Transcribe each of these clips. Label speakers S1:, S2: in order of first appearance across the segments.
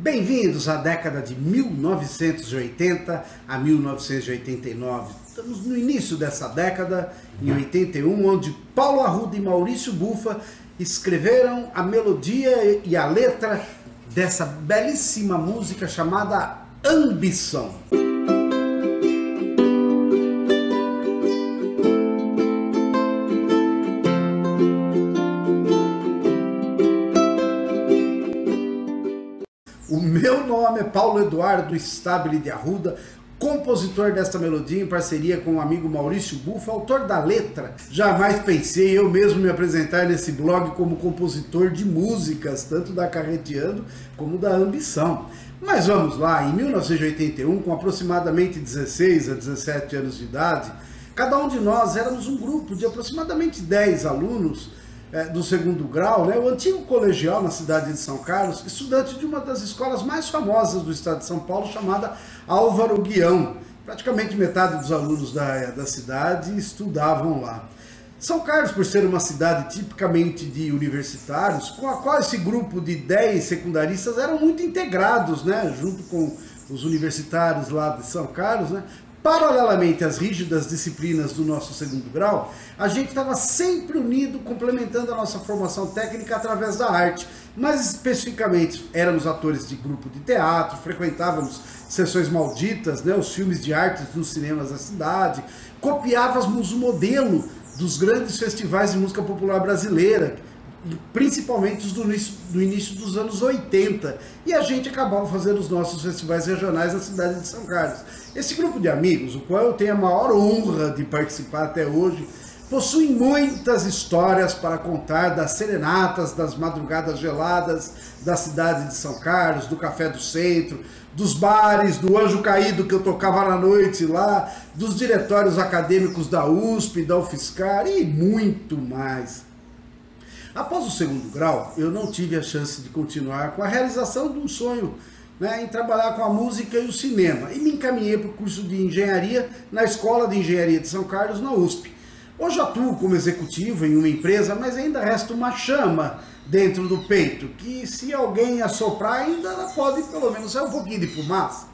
S1: Bem-vindos à década de 1980 a 1989. Estamos no início dessa década, em 81, onde Paulo Arruda e Maurício Bufa escreveram a melodia e a letra dessa belíssima música chamada Ambição. Paulo Eduardo Stabile de Arruda, compositor desta melodia em parceria com o amigo Maurício Bufa, autor da letra. Jamais pensei eu mesmo me apresentar nesse blog como compositor de músicas, tanto da Carreteando como da Ambição. Mas vamos lá, em 1981, com aproximadamente 16 a 17 anos de idade, cada um de nós éramos um grupo de aproximadamente 10 alunos é, do segundo grau, né, o antigo colegial na cidade de São Carlos, estudante de uma das escolas mais famosas do estado de São Paulo, chamada Álvaro Guião. Praticamente metade dos alunos da, da cidade estudavam lá. São Carlos, por ser uma cidade tipicamente de universitários, com a qual esse grupo de 10 secundaristas eram muito integrados, né, junto com os universitários lá de São Carlos, né, Paralelamente às rígidas disciplinas do nosso segundo grau, a gente estava sempre unido, complementando a nossa formação técnica através da arte. Mais especificamente, éramos atores de grupo de teatro, frequentávamos sessões malditas, né, os filmes de artes nos cinemas da cidade, copiávamos o modelo dos grandes festivais de música popular brasileira, principalmente os do início, do início dos anos 80. E a gente acabava fazendo os nossos festivais regionais na cidade de São Carlos. Esse grupo de amigos, o qual eu tenho a maior honra de participar até hoje, possui muitas histórias para contar das serenatas, das madrugadas geladas da cidade de São Carlos, do Café do Centro, dos bares, do Anjo Caído que eu tocava na noite lá, dos diretórios acadêmicos da USP, da UFSCar e muito mais. Após o segundo grau, eu não tive a chance de continuar com a realização de um sonho né, em trabalhar com a música e o cinema e me encaminhei para o curso de engenharia na Escola de Engenharia de São Carlos, na USP. Hoje atuo como executivo em uma empresa, mas ainda resta uma chama dentro do peito, que se alguém assoprar ainda ela pode pelo menos sair um pouquinho de fumaça.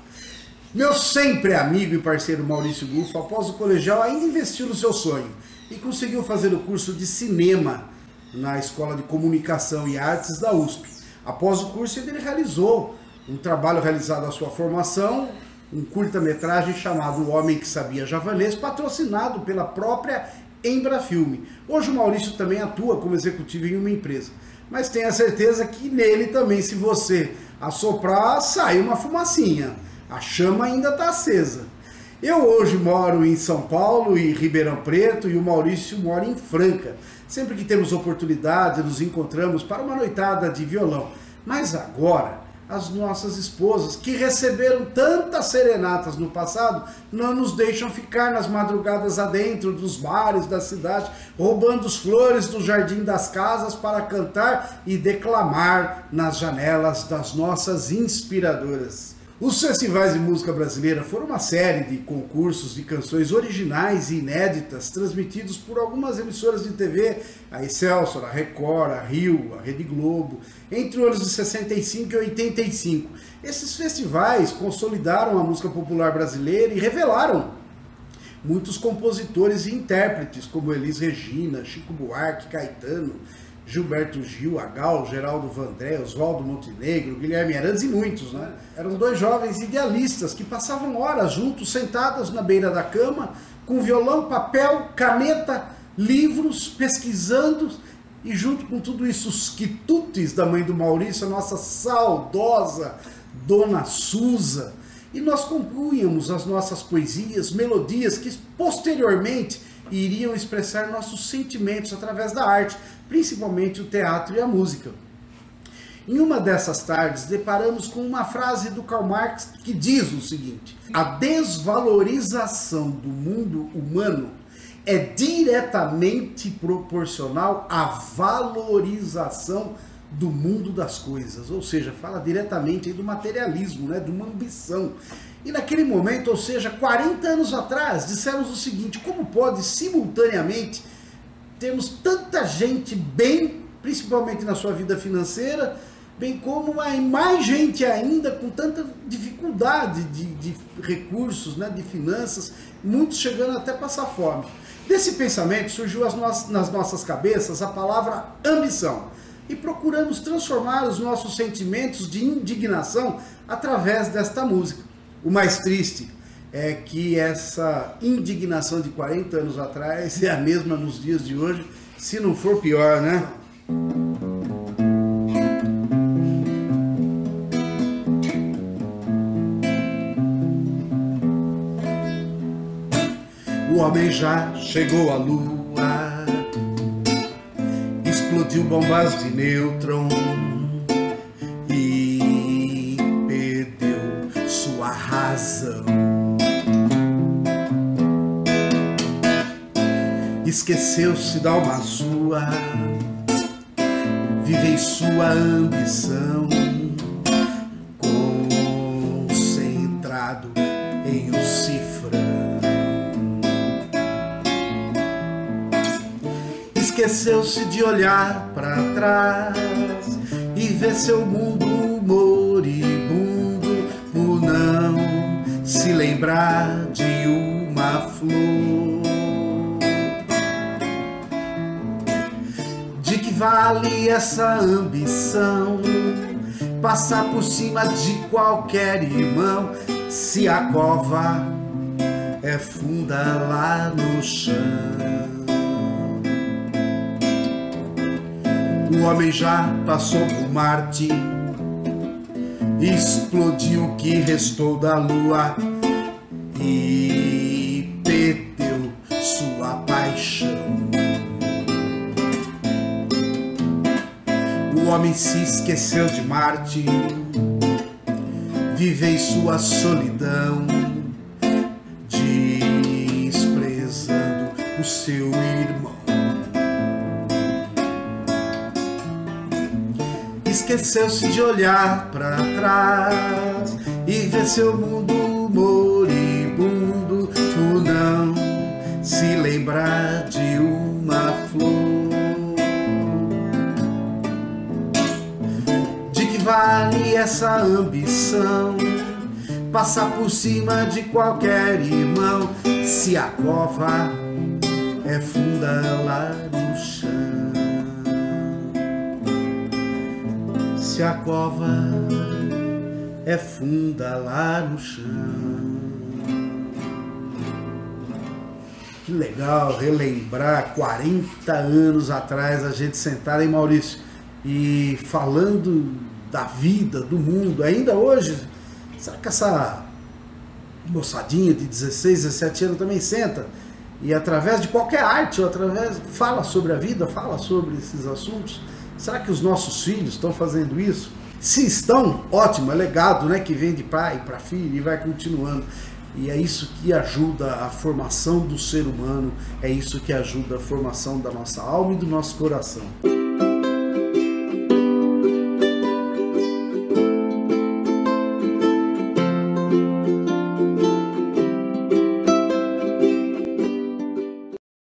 S1: Meu sempre amigo e parceiro Maurício Gufo, após o colegial, ainda investiu no seu sonho e conseguiu fazer o curso de cinema na Escola de Comunicação e Artes da USP. Após o curso, ele realizou um trabalho realizado à sua formação, um curta-metragem chamado O Homem que Sabia Javanês, patrocinado pela própria Embrafilme. Hoje o Maurício também atua como executivo em uma empresa, mas tenha certeza que nele também, se você assoprar, sai uma fumacinha. A chama ainda está acesa. Eu hoje moro em São Paulo e Ribeirão Preto e o Maurício mora em Franca. Sempre que temos oportunidade, nos encontramos para uma noitada de violão. Mas agora, as nossas esposas, que receberam tantas serenatas no passado, não nos deixam ficar nas madrugadas adentro dos bares da cidade, roubando as flores do jardim das casas para cantar e declamar nas janelas das nossas inspiradoras. Os festivais de música brasileira foram uma série de concursos de canções originais e inéditas transmitidos por algumas emissoras de TV, a Excelsior, a Record, a Rio, a Rede Globo, entre os anos de 65 e 85. Esses festivais consolidaram a música popular brasileira e revelaram muitos compositores e intérpretes, como Elis Regina, Chico Buarque, Caetano, Gilberto Gil, Agal, Geraldo Vandré, Oswaldo Montenegro, Guilherme Arantes e muitos, né? Eram dois jovens idealistas que passavam horas juntos, sentados na beira da cama, com violão, papel, caneta, livros, pesquisando, e junto com tudo isso, os quitutes da mãe do Maurício, a nossa saudosa Dona Susa, e nós compunhamos as nossas poesias, melodias que posteriormente iriam expressar nossos sentimentos através da arte, principalmente o teatro e a música. Em uma dessas tardes, deparamos com uma frase do Karl Marx que diz o seguinte: A desvalorização do mundo humano é diretamente proporcional à valorização do mundo das coisas, ou seja, fala diretamente do materialismo, né, de uma ambição. E naquele momento, ou seja, 40 anos atrás, dissemos o seguinte: como pode simultaneamente termos tanta gente bem, principalmente na sua vida financeira, bem como mais gente ainda com tanta dificuldade de, de recursos, né, de finanças, muitos chegando até passar fome. Desse pensamento surgiu no nas nossas cabeças a palavra ambição e procuramos transformar os nossos sentimentos de indignação através desta música. O mais triste é que essa indignação de 40 anos atrás é a mesma nos dias de hoje, se não for pior, né? O homem já chegou à lua, explodiu bombas de nêutron e perdeu sua razão. Esqueceu-se da alma sua, vivei sua ambição. Esqueceu-se de olhar para trás e ver seu mundo moribundo por não se lembrar de uma flor. De que vale essa ambição? Passar por cima de qualquer irmão se a cova é funda lá no chão. O homem já passou por Marte, explodiu o que restou da Lua e perdeu sua paixão. O homem se esqueceu de Marte, vivei sua solidão, desprezando o seu irmão. Esqueceu-se de olhar para trás e ver seu mundo moribundo por não se lembrar de uma flor. De que vale essa ambição? Passar por cima de qualquer irmão se a cova é funda lá no chão. Se a cova é funda lá no chão. Que legal relembrar 40 anos atrás a gente sentada em Maurício e falando da vida, do mundo. Ainda hoje, será que essa moçadinha de 16, 17 anos também senta e através de qualquer arte ou através fala sobre a vida, fala sobre esses assuntos? Será que os nossos filhos estão fazendo isso? Se estão, ótimo, é legado né, que vem de pai para filho e vai continuando. E é isso que ajuda a formação do ser humano, é isso que ajuda a formação da nossa alma e do nosso coração.